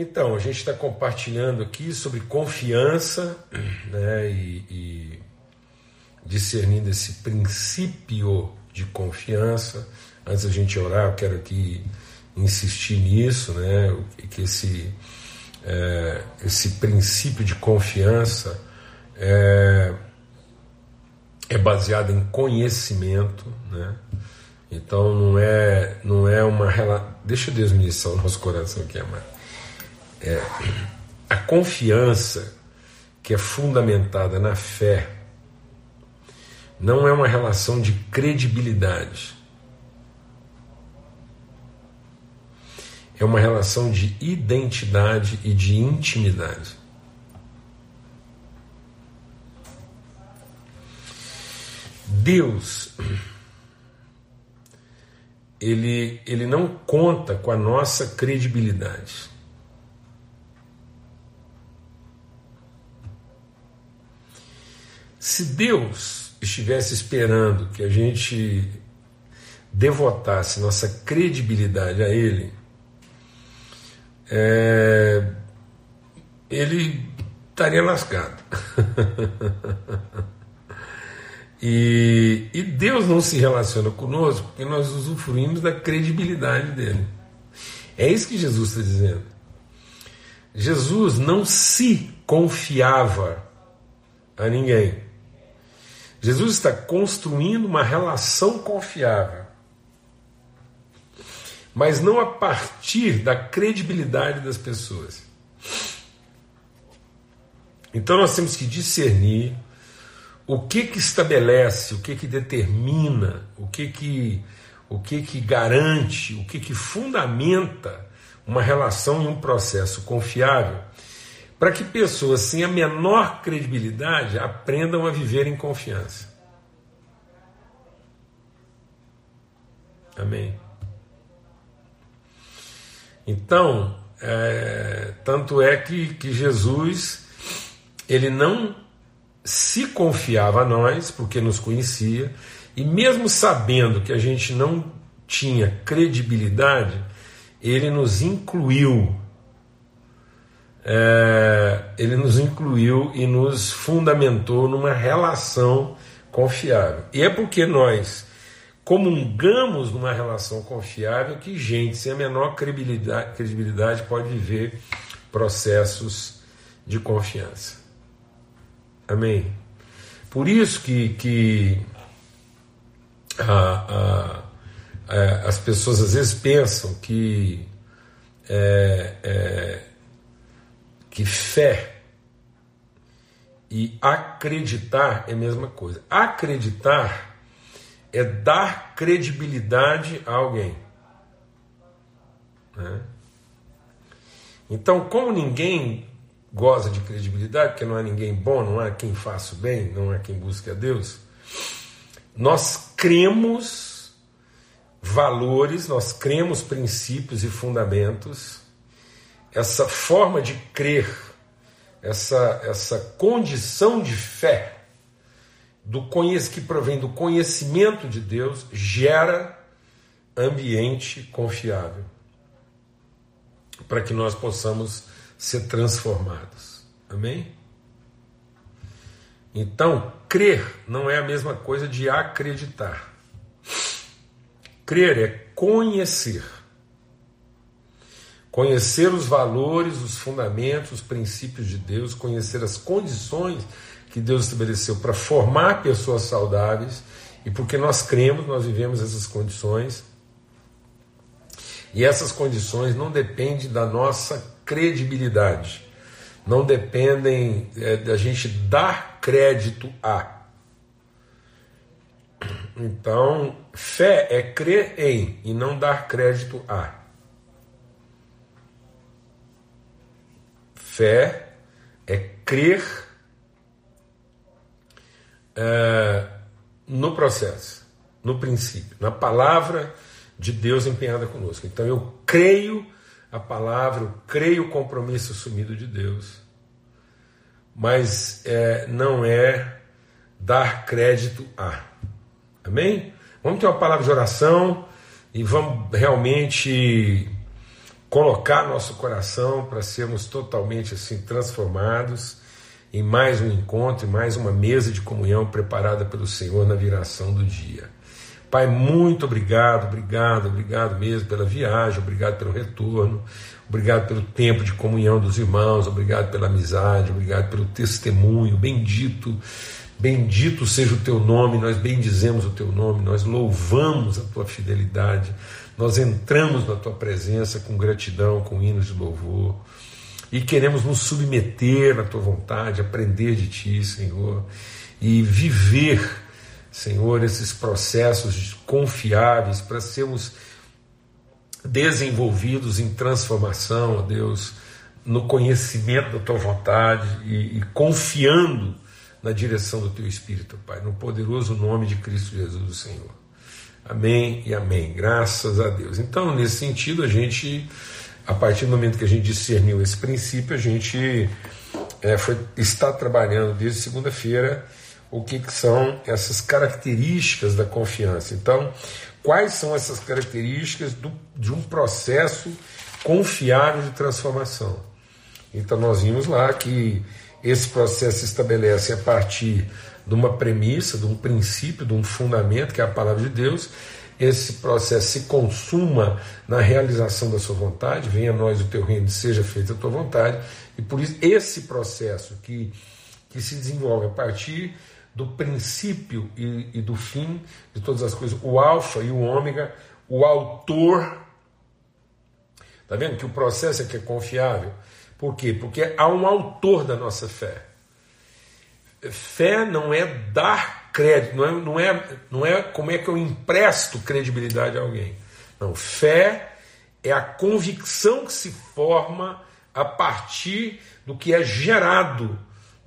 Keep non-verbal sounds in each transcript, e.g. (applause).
Então, a gente está compartilhando aqui sobre confiança né, e, e discernindo esse princípio de confiança. Antes da gente orar, eu quero aqui insistir nisso, né, que esse, é, esse princípio de confiança é, é baseado em conhecimento, né? Então não é não é uma relação. Deixa Deus ministrar o nosso coração aqui, amado. É, a confiança que é fundamentada na fé não é uma relação de credibilidade. É uma relação de identidade e de intimidade. Deus ele, ele não conta com a nossa credibilidade. Se Deus estivesse esperando que a gente devotasse nossa credibilidade a Ele, é, ele estaria lascado. (laughs) E, e Deus não se relaciona conosco porque nós usufruímos da credibilidade dele. É isso que Jesus está dizendo. Jesus não se confiava a ninguém. Jesus está construindo uma relação confiável, mas não a partir da credibilidade das pessoas. Então nós temos que discernir o que que estabelece, o que que determina, o que que o que que garante, o que que fundamenta uma relação e um processo confiável, para que pessoas sem a menor credibilidade aprendam a viver em confiança. Amém. Então, é, tanto é que, que Jesus ele não se confiava a nós, porque nos conhecia, e mesmo sabendo que a gente não tinha credibilidade, ele nos incluiu. É, ele nos incluiu e nos fundamentou numa relação confiável. E é porque nós comungamos numa relação confiável que gente sem a menor credibilidade, credibilidade pode viver processos de confiança. Amém? Por isso que, que a, a, a, as pessoas às vezes pensam que, é, é, que fé e acreditar é a mesma coisa. Acreditar é dar credibilidade a alguém. Né? Então, como ninguém goza de credibilidade, porque não há ninguém bom, não há quem faça o bem, não há quem busque a Deus. Nós cremos valores, nós cremos princípios e fundamentos. Essa forma de crer, essa, essa condição de fé do conhec que provém do conhecimento de Deus gera ambiente confiável para que nós possamos ser transformados. Amém? Então, crer não é a mesma coisa de acreditar. Crer é conhecer. Conhecer os valores, os fundamentos, os princípios de Deus, conhecer as condições que Deus estabeleceu para formar pessoas saudáveis, e porque nós cremos, nós vivemos essas condições. E essas condições não dependem da nossa credibilidade. Não dependem é, da gente dar crédito a. Então, fé é crer em e não dar crédito a. Fé é crer é, no processo, no princípio, na palavra de Deus empenhada conosco. Então eu creio a palavra, eu creio o compromisso assumido de Deus, mas é, não é dar crédito a. Amém? Vamos ter uma palavra de oração e vamos realmente colocar nosso coração para sermos totalmente assim transformados em mais um encontro, em mais uma mesa de comunhão preparada pelo Senhor na viração do dia. Pai, muito obrigado, obrigado, obrigado mesmo pela viagem, obrigado pelo retorno, obrigado pelo tempo de comunhão dos irmãos, obrigado pela amizade, obrigado pelo testemunho. Bendito, bendito seja o teu nome, nós bendizemos o teu nome, nós louvamos a tua fidelidade, nós entramos na tua presença com gratidão, com hinos de louvor e queremos nos submeter à tua vontade, aprender de ti, Senhor, e viver, Senhor, esses processos confiáveis para sermos desenvolvidos em transformação, ó Deus, no conhecimento da tua vontade e, e confiando na direção do teu Espírito, Pai, no poderoso nome de Cristo Jesus, Senhor. Amém e amém. Graças a Deus. Então, nesse sentido, a gente a partir do momento que a gente discerniu esse princípio, a gente é, foi, está trabalhando desde segunda-feira o que, que são essas características da confiança. Então, quais são essas características do, de um processo confiável de transformação? Então, nós vimos lá que esse processo se estabelece a partir de uma premissa, de um princípio, de um fundamento, que é a palavra de Deus, esse processo se consuma na realização da sua vontade, venha a nós o teu reino, seja feita a tua vontade, e por isso esse processo que, que se desenvolve a partir do princípio e, e do fim de todas as coisas, o alfa e o ômega, o autor. Está vendo que o processo é que é confiável? Por quê? Porque há um autor da nossa fé. Fé não é dar crédito, não é, não, é, não é como é que eu empresto credibilidade a alguém. Não, fé é a convicção que se forma a partir do que é gerado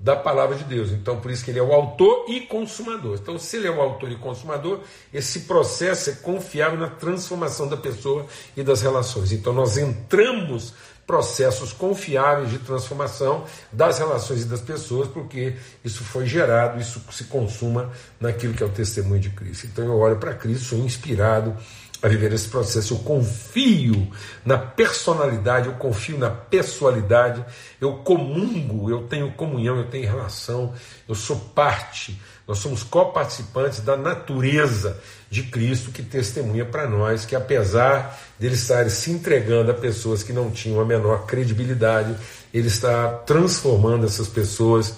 da palavra de Deus. Então, por isso que ele é o autor e consumador. Então, se ele é o autor e consumador, esse processo é confiável na transformação da pessoa e das relações. Então, nós entramos processos confiáveis de transformação das relações e das pessoas, porque isso foi gerado, isso se consuma naquilo que é o testemunho de Cristo. Então eu olho para Cristo, sou inspirado a viver esse processo. Eu confio na personalidade, eu confio na pessoalidade, eu comungo, eu tenho comunhão, eu tenho relação, eu sou parte, nós somos coparticipantes da natureza de Cristo que testemunha para nós que, apesar dele estar se entregando a pessoas que não tinham a menor credibilidade, ele está transformando essas pessoas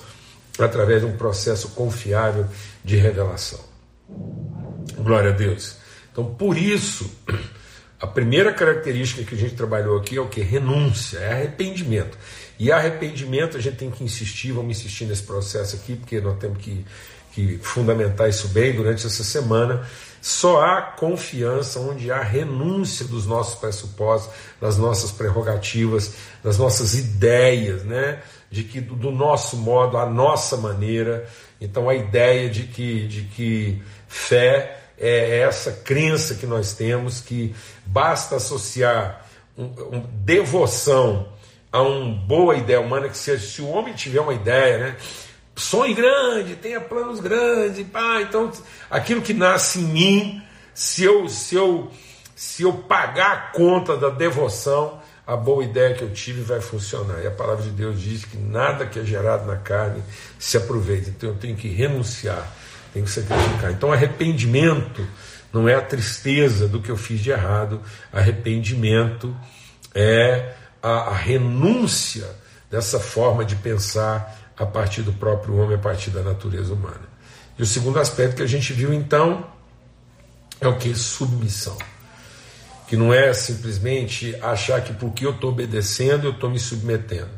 através de um processo confiável de revelação. Glória a Deus. Então, por isso, a primeira característica que a gente trabalhou aqui é o que? Renúncia, é arrependimento. E arrependimento a gente tem que insistir, vamos insistir nesse processo aqui, porque nós temos que, que fundamentar isso bem durante essa semana. Só há confiança onde há renúncia dos nossos pressupostos, das nossas prerrogativas, das nossas ideias, né? De que do nosso modo, a nossa maneira. Então a ideia de que, de que fé é essa crença que nós temos que basta associar um, um, devoção a uma boa ideia humana, que se, se o homem tiver uma ideia, né? sonhe grande, tenha planos grandes, pá, então aquilo que nasce em mim, se eu, se eu, se eu pagar a conta da devoção, a boa ideia que eu tive vai funcionar. E a palavra de Deus diz que nada que é gerado na carne se aproveita. Então eu tenho que renunciar, tenho que sacrificar. Então arrependimento não é a tristeza do que eu fiz de errado, arrependimento é a, a renúncia dessa forma de pensar a partir do próprio homem, a partir da natureza humana. E o segundo aspecto que a gente viu então é o que? Submissão. Que não é simplesmente achar que porque eu estou obedecendo eu estou me submetendo,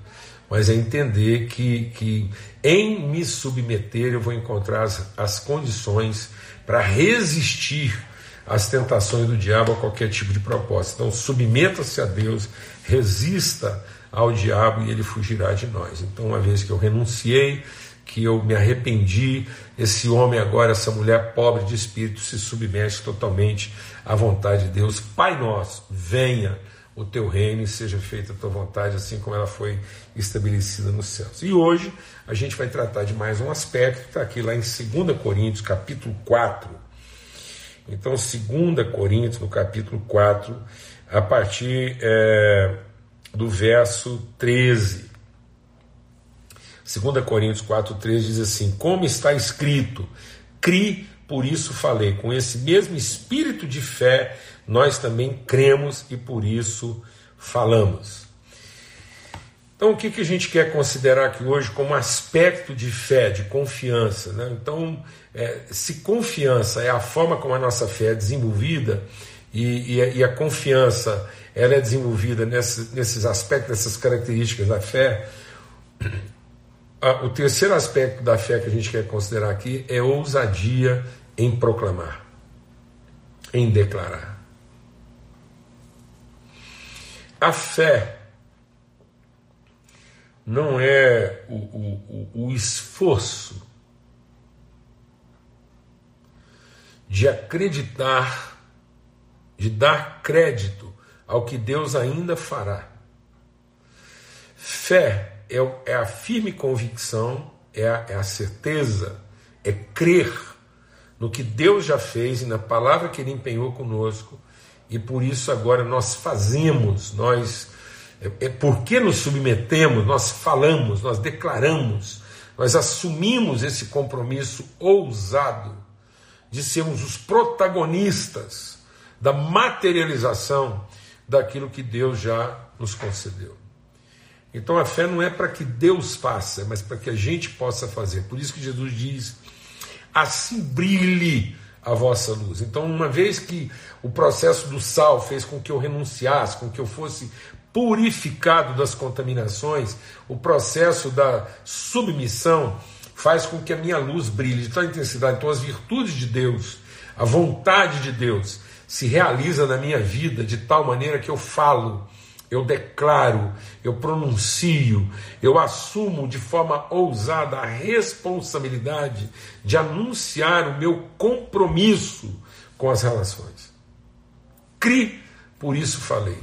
mas é entender que, que em me submeter eu vou encontrar as, as condições para resistir às tentações do diabo a qualquer tipo de proposta. Então, submeta-se a Deus, resista ao diabo e ele fugirá de nós. Então, uma vez que eu renunciei, que eu me arrependi, esse homem agora, essa mulher pobre de espírito, se submete totalmente à vontade de Deus. Pai nosso, venha o teu reino e seja feita a tua vontade, assim como ela foi estabelecida nos céus. E hoje a gente vai tratar de mais um aspecto está aqui lá em 2 Coríntios, capítulo 4. Então, 2 Coríntios, no capítulo 4, a partir. É do verso 13. 2 Coríntios 4,13 diz assim: Como está escrito, cri, por isso falei. Com esse mesmo espírito de fé, nós também cremos e por isso falamos. Então, o que, que a gente quer considerar aqui hoje como aspecto de fé, de confiança? Né? Então, é, se confiança é a forma como a nossa fé é desenvolvida, e, e, a, e a, confiança ela é desenvolvida nesse, nesses aspectos, nessas características da fé, o terceiro aspecto da fé que a gente quer considerar aqui é ousadia em proclamar, em declarar. A fé não é o, o, o esforço de acreditar, de dar crédito ao que Deus ainda fará. Fé é, é a firme convicção, é a, é a certeza, é crer no que Deus já fez e na palavra que Ele empenhou conosco, e por isso agora nós fazemos, nós é, é porque nos submetemos, nós falamos, nós declaramos, nós assumimos esse compromisso ousado de sermos os protagonistas da materialização daquilo que Deus já nos concedeu. Então a fé não é para que Deus faça, mas para que a gente possa fazer. Por isso que Jesus diz: assim brilhe a vossa luz. Então, uma vez que o processo do sal fez com que eu renunciasse, com que eu fosse purificado das contaminações, o processo da submissão faz com que a minha luz brilhe de tal intensidade. Então, as virtudes de Deus, a vontade de Deus, se realiza na minha vida de tal maneira que eu falo, eu declaro, eu pronuncio, eu assumo de forma ousada a responsabilidade de anunciar o meu compromisso com as relações. Cri, por isso falei.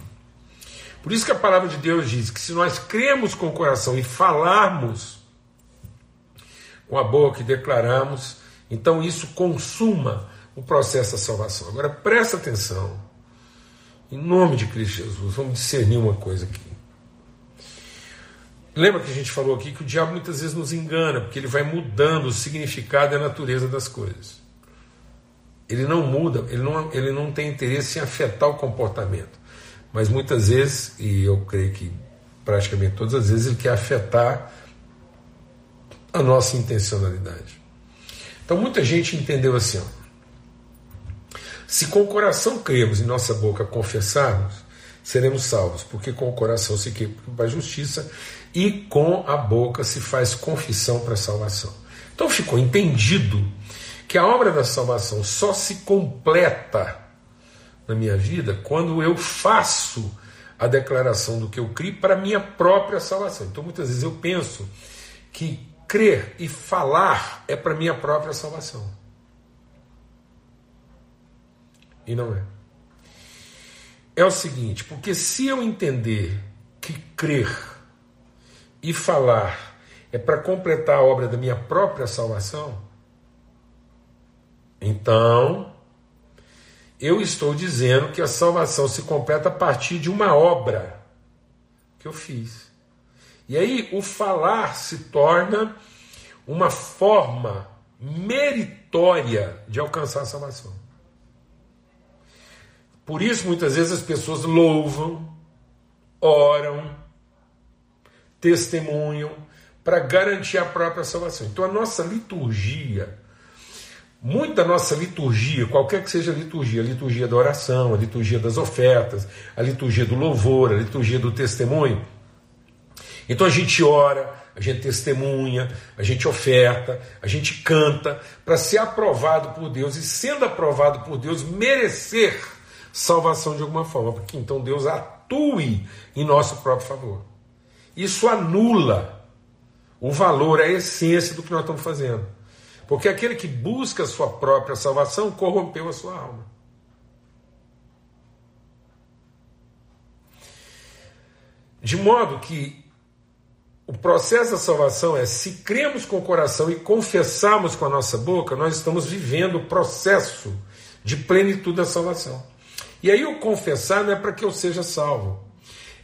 Por isso que a palavra de Deus diz que se nós cremos com o coração e falarmos com a boca e declararmos, então isso consuma o processo da salvação. Agora presta atenção. Em nome de Cristo Jesus, vamos discernir uma coisa aqui. Lembra que a gente falou aqui que o diabo muitas vezes nos engana, porque ele vai mudando o significado e a natureza das coisas. Ele não muda, ele não, ele não tem interesse em afetar o comportamento. Mas muitas vezes, e eu creio que praticamente todas as vezes, ele quer afetar a nossa intencionalidade. Então muita gente entendeu assim: ó, se com o coração cremos e nossa boca confessarmos, seremos salvos, porque com o coração se crê para a justiça e com a boca se faz confissão para a salvação. Então ficou entendido que a obra da salvação só se completa na minha vida quando eu faço a declaração do que eu criei para minha própria salvação. Então muitas vezes eu penso que crer e falar é para minha própria salvação. E não é. É o seguinte, porque se eu entender que crer e falar é para completar a obra da minha própria salvação, então eu estou dizendo que a salvação se completa a partir de uma obra que eu fiz. E aí o falar se torna uma forma meritória de alcançar a salvação. Por isso, muitas vezes as pessoas louvam, oram, testemunham para garantir a própria salvação. Então, a nossa liturgia Muita nossa liturgia, qualquer que seja a liturgia, a liturgia da oração, a liturgia das ofertas, a liturgia do louvor, a liturgia do testemunho. Então a gente ora, a gente testemunha, a gente oferta, a gente canta para ser aprovado por Deus e sendo aprovado por Deus merecer salvação de alguma forma, porque então Deus atue em nosso próprio favor. Isso anula o valor, a essência do que nós estamos fazendo. Porque aquele que busca a sua própria salvação corrompeu a sua alma. De modo que o processo da salvação é se cremos com o coração e confessarmos com a nossa boca, nós estamos vivendo o processo de plenitude da salvação. E aí o confessar não é para que eu seja salvo,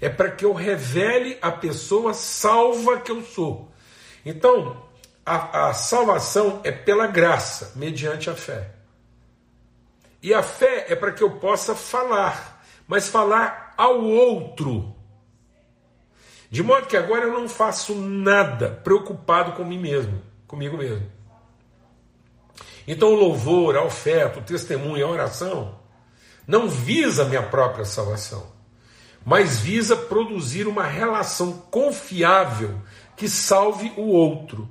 é para que eu revele a pessoa salva que eu sou. Então, a, a salvação é pela graça, mediante a fé. E a fé é para que eu possa falar, mas falar ao outro. De modo que agora eu não faço nada preocupado com mim mesmo, comigo mesmo. Então o louvor, a oferta, o testemunho, a oração não visa minha própria salvação, mas visa produzir uma relação confiável que salve o outro.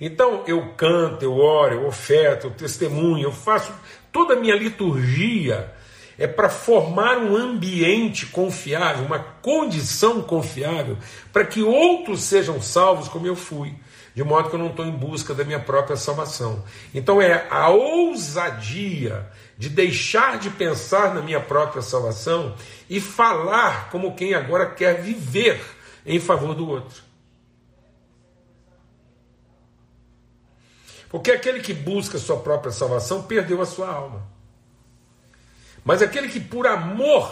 Então eu canto, eu oro, eu oferto, eu testemunho, eu faço toda a minha liturgia é para formar um ambiente confiável, uma condição confiável, para que outros sejam salvos como eu fui, de modo que eu não estou em busca da minha própria salvação. Então é a ousadia de deixar de pensar na minha própria salvação e falar como quem agora quer viver em favor do outro. Porque aquele que busca sua própria salvação perdeu a sua alma. Mas aquele que por amor,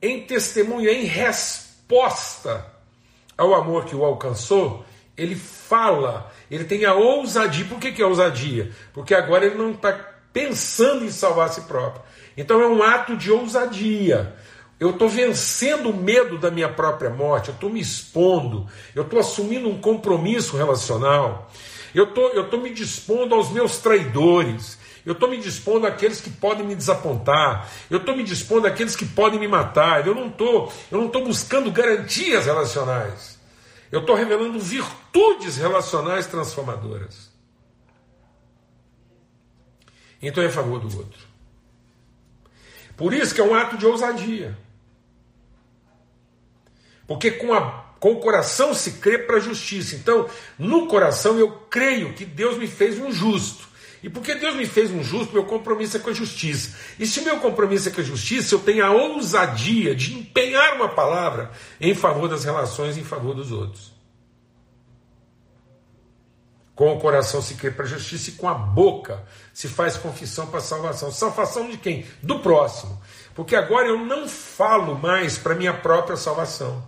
em testemunho, em resposta ao amor que o alcançou, ele fala, ele tem a ousadia. Por que, que é ousadia? Porque agora ele não está pensando em salvar a si próprio. Então é um ato de ousadia. Eu estou vencendo o medo da minha própria morte, eu estou me expondo, eu estou assumindo um compromisso relacional, eu tô, estou me dispondo aos meus traidores. Eu estou me dispondo àqueles que podem me desapontar. Eu estou me dispondo àqueles que podem me matar. Eu não estou, eu não estou buscando garantias relacionais. Eu estou revelando virtudes relacionais transformadoras. Então é a favor do outro. Por isso que é um ato de ousadia. Porque com a com o coração se crê para a justiça. Então, no coração eu creio que Deus me fez um justo. E porque Deus me fez um justo, meu compromisso é com a justiça. E se meu compromisso é com a justiça, eu tenho a ousadia de empenhar uma palavra em favor das relações, em favor dos outros. Com o coração se crê para a justiça e com a boca se faz confissão para a salvação. Salvação de quem? Do próximo. Porque agora eu não falo mais para minha própria salvação.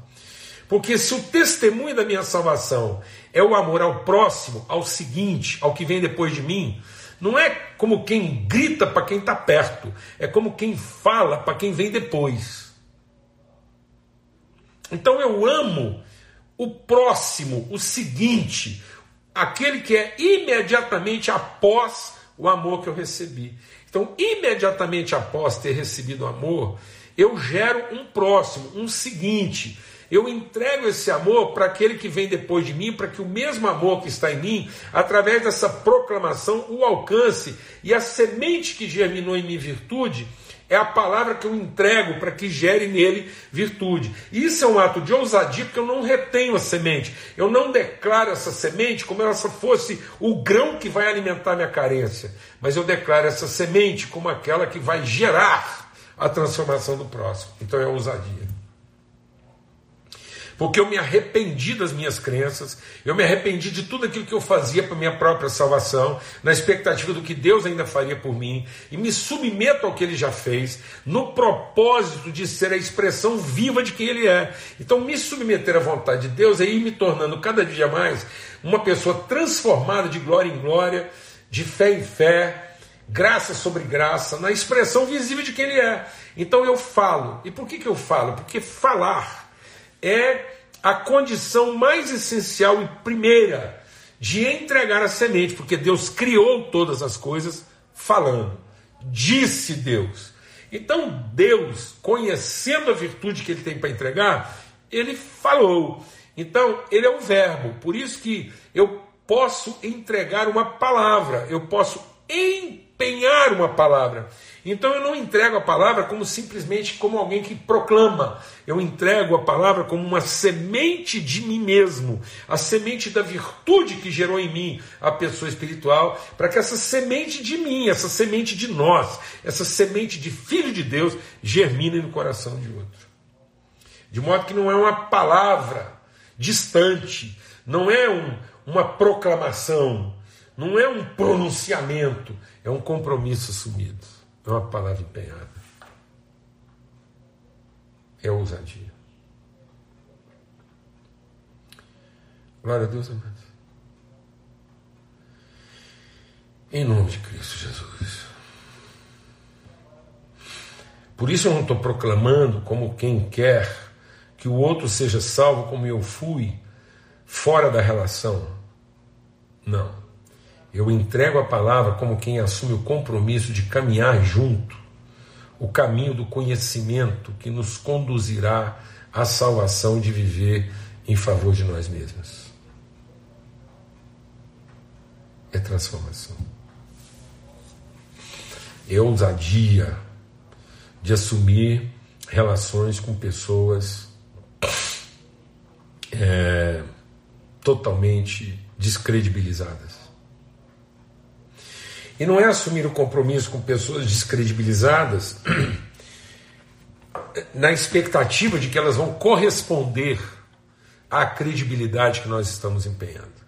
Porque se o testemunho da minha salvação é o amor ao próximo, ao seguinte, ao que vem depois de mim, não é como quem grita para quem está perto, é como quem fala para quem vem depois. Então eu amo o próximo, o seguinte, aquele que é imediatamente após o amor que eu recebi. Então, imediatamente após ter recebido o amor, eu gero um próximo, um seguinte eu entrego esse amor para aquele que vem depois de mim, para que o mesmo amor que está em mim, através dessa proclamação, o alcance. E a semente que germinou em mim virtude é a palavra que eu entrego para que gere nele virtude. Isso é um ato de ousadia, porque eu não retenho a semente. Eu não declaro essa semente como se fosse o grão que vai alimentar minha carência. Mas eu declaro essa semente como aquela que vai gerar a transformação do próximo. Então é ousadia porque eu me arrependi das minhas crenças, eu me arrependi de tudo aquilo que eu fazia para minha própria salvação, na expectativa do que Deus ainda faria por mim, e me submeto ao que ele já fez, no propósito de ser a expressão viva de quem ele é. Então, me submeter à vontade de Deus é ir me tornando cada dia mais uma pessoa transformada de glória em glória, de fé em fé, graça sobre graça, na expressão visível de quem ele é. Então eu falo. E por que, que eu falo? Porque falar é a condição mais essencial e primeira de entregar a semente, porque Deus criou todas as coisas falando. Disse Deus. Então Deus, conhecendo a virtude que ele tem para entregar, ele falou. Então ele é o verbo. Por isso que eu posso entregar uma palavra, eu posso empenhar uma palavra. Então eu não entrego a palavra como simplesmente como alguém que proclama. Eu entrego a palavra como uma semente de mim mesmo, a semente da virtude que gerou em mim a pessoa espiritual, para que essa semente de mim, essa semente de nós, essa semente de filho de Deus germine no coração de outro. De modo que não é uma palavra distante, não é um, uma proclamação, não é um pronunciamento, é um compromisso assumido. É uma palavra empenhada. é ousadia. Glória a Deus, amados. Em nome de Cristo Jesus. Por isso eu não estou proclamando como quem quer que o outro seja salvo como eu fui, fora da relação. Não. Eu entrego a palavra como quem assume o compromisso de caminhar junto o caminho do conhecimento que nos conduzirá à salvação de viver em favor de nós mesmos. É transformação. É ousadia de assumir relações com pessoas é, totalmente descredibilizadas. E não é assumir o compromisso com pessoas descredibilizadas (clears throat) na expectativa de que elas vão corresponder à credibilidade que nós estamos empenhando.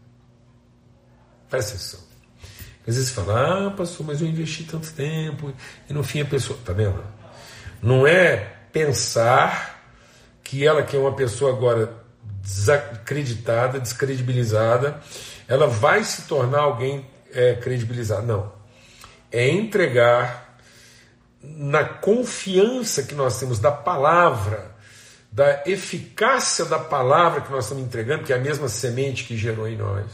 Presta atenção. Às vezes fala, ah, pastor, mas eu investi tanto tempo, e no fim a pessoa. Tá vendo? Não é pensar que ela, que é uma pessoa agora desacreditada, descredibilizada, ela vai se tornar alguém é, credibilizado. Não. É entregar na confiança que nós temos da palavra, da eficácia da palavra que nós estamos entregando, que é a mesma semente que gerou em nós.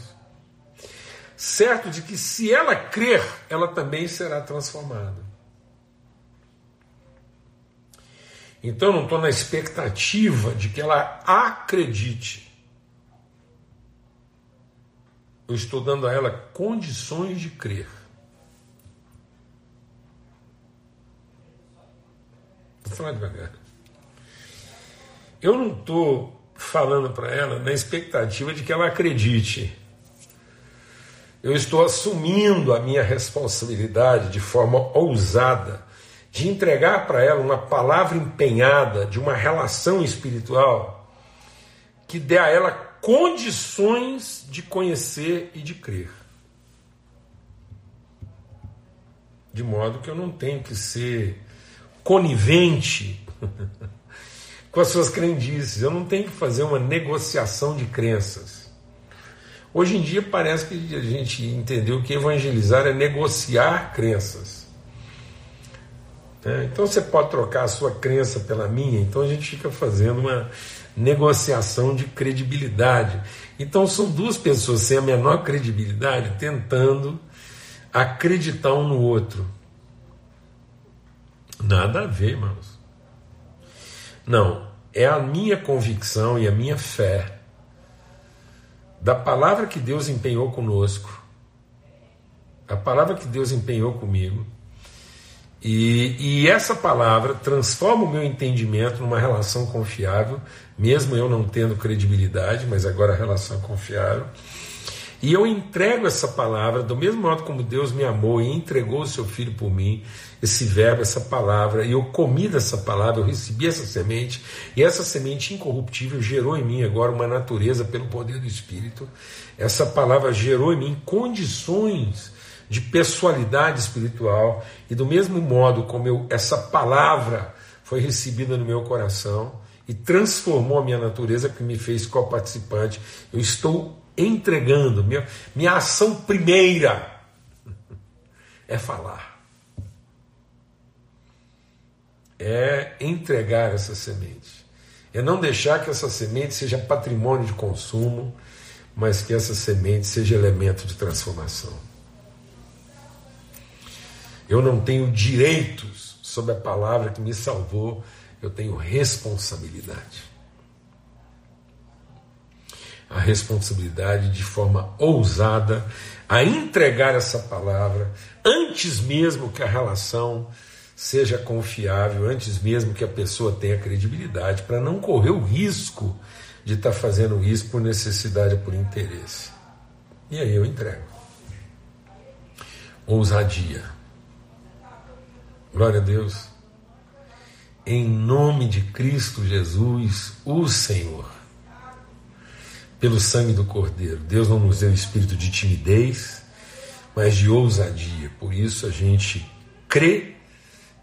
Certo de que se ela crer, ela também será transformada. Então eu não estou na expectativa de que ela acredite eu estou dando a ela condições de crer. Vou falar devagar. Eu não estou falando para ela na expectativa de que ela acredite. Eu estou assumindo a minha responsabilidade de forma ousada de entregar para ela uma palavra empenhada de uma relação espiritual que dê a ela condições de conhecer e de crer. De modo que eu não tenho que ser conivente (laughs) com as suas crendices, eu não tenho que fazer uma negociação de crenças. Hoje em dia parece que a gente entendeu que evangelizar é negociar crenças. É, então você pode trocar a sua crença pela minha, então a gente fica fazendo uma negociação de credibilidade. Então são duas pessoas sem a menor credibilidade tentando acreditar um no outro. Nada a ver, irmãos. Não, é a minha convicção e a minha fé da palavra que Deus empenhou conosco, a palavra que Deus empenhou comigo e, e, essa palavra transforma o meu entendimento numa relação confiável, mesmo eu não tendo credibilidade, mas agora a relação confiável. E eu entrego essa palavra do mesmo modo como Deus me amou e entregou o seu filho por mim, esse verbo, essa palavra, e eu comi dessa palavra, eu recebi essa semente, e essa semente incorruptível gerou em mim agora uma natureza pelo poder do Espírito. Essa palavra gerou em mim condições de pessoalidade espiritual, e do mesmo modo como eu, essa palavra foi recebida no meu coração e transformou a minha natureza, que me fez co-participante, eu estou entregando, minha, minha ação primeira é falar, é entregar essa semente, é não deixar que essa semente seja patrimônio de consumo, mas que essa semente seja elemento de transformação. Eu não tenho direitos sobre a palavra que me salvou, eu tenho responsabilidade. A responsabilidade de forma ousada a entregar essa palavra antes mesmo que a relação seja confiável, antes mesmo que a pessoa tenha credibilidade, para não correr o risco de estar tá fazendo isso por necessidade ou por interesse. E aí eu entrego. Ousadia Glória a Deus. Em nome de Cristo Jesus, o Senhor. Pelo sangue do Cordeiro. Deus não nos deu espírito de timidez, mas de ousadia. Por isso a gente crê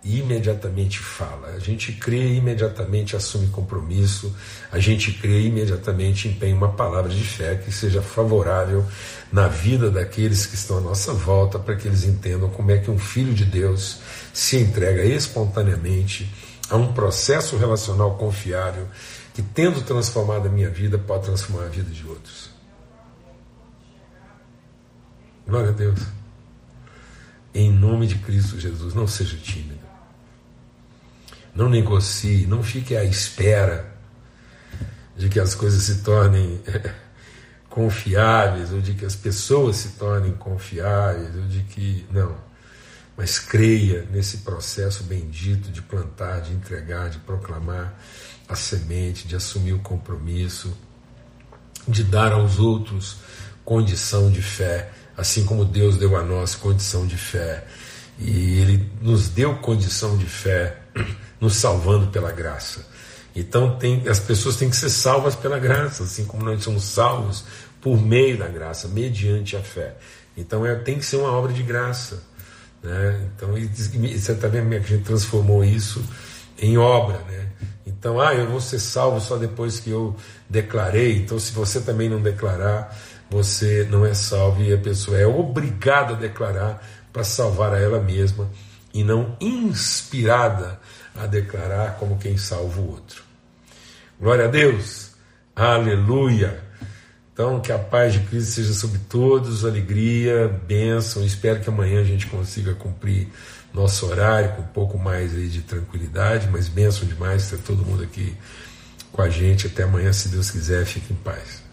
e imediatamente fala. A gente crê e imediatamente assume compromisso, a gente crê e imediatamente empenha uma palavra de fé que seja favorável na vida daqueles que estão à nossa volta, para que eles entendam como é que um filho de Deus se entrega espontaneamente a um processo relacional confiável que, tendo transformado a minha vida, pode transformar a vida de outros. Glória a Deus. Em nome de Cristo Jesus, não seja tímido não negocie, não fique à espera de que as coisas se tornem (laughs) confiáveis, ou de que as pessoas se tornem confiáveis, ou de que. Não. Mas creia nesse processo bendito de plantar, de entregar, de proclamar a semente, de assumir o compromisso, de dar aos outros condição de fé, assim como Deus deu a nós condição de fé. E Ele nos deu condição de fé (clears throat) nos salvando pela graça. Então tem, as pessoas têm que ser salvas pela graça, assim como nós somos salvos por meio da graça, mediante a fé. Então é, tem que ser uma obra de graça. Né? Então, vendo que a gente transformou isso em obra. Né? Então, ah, eu vou ser salvo só depois que eu declarei. Então, se você também não declarar, você não é salvo e a pessoa é obrigada a declarar para salvar a ela mesma e não inspirada a declarar como quem salva o outro. Glória a Deus, aleluia. Então, que a paz de Cristo seja sobre todos, alegria, bênção. Espero que amanhã a gente consiga cumprir nosso horário com um pouco mais aí de tranquilidade, mas bênção demais ter todo mundo aqui com a gente. Até amanhã, se Deus quiser, fique em paz.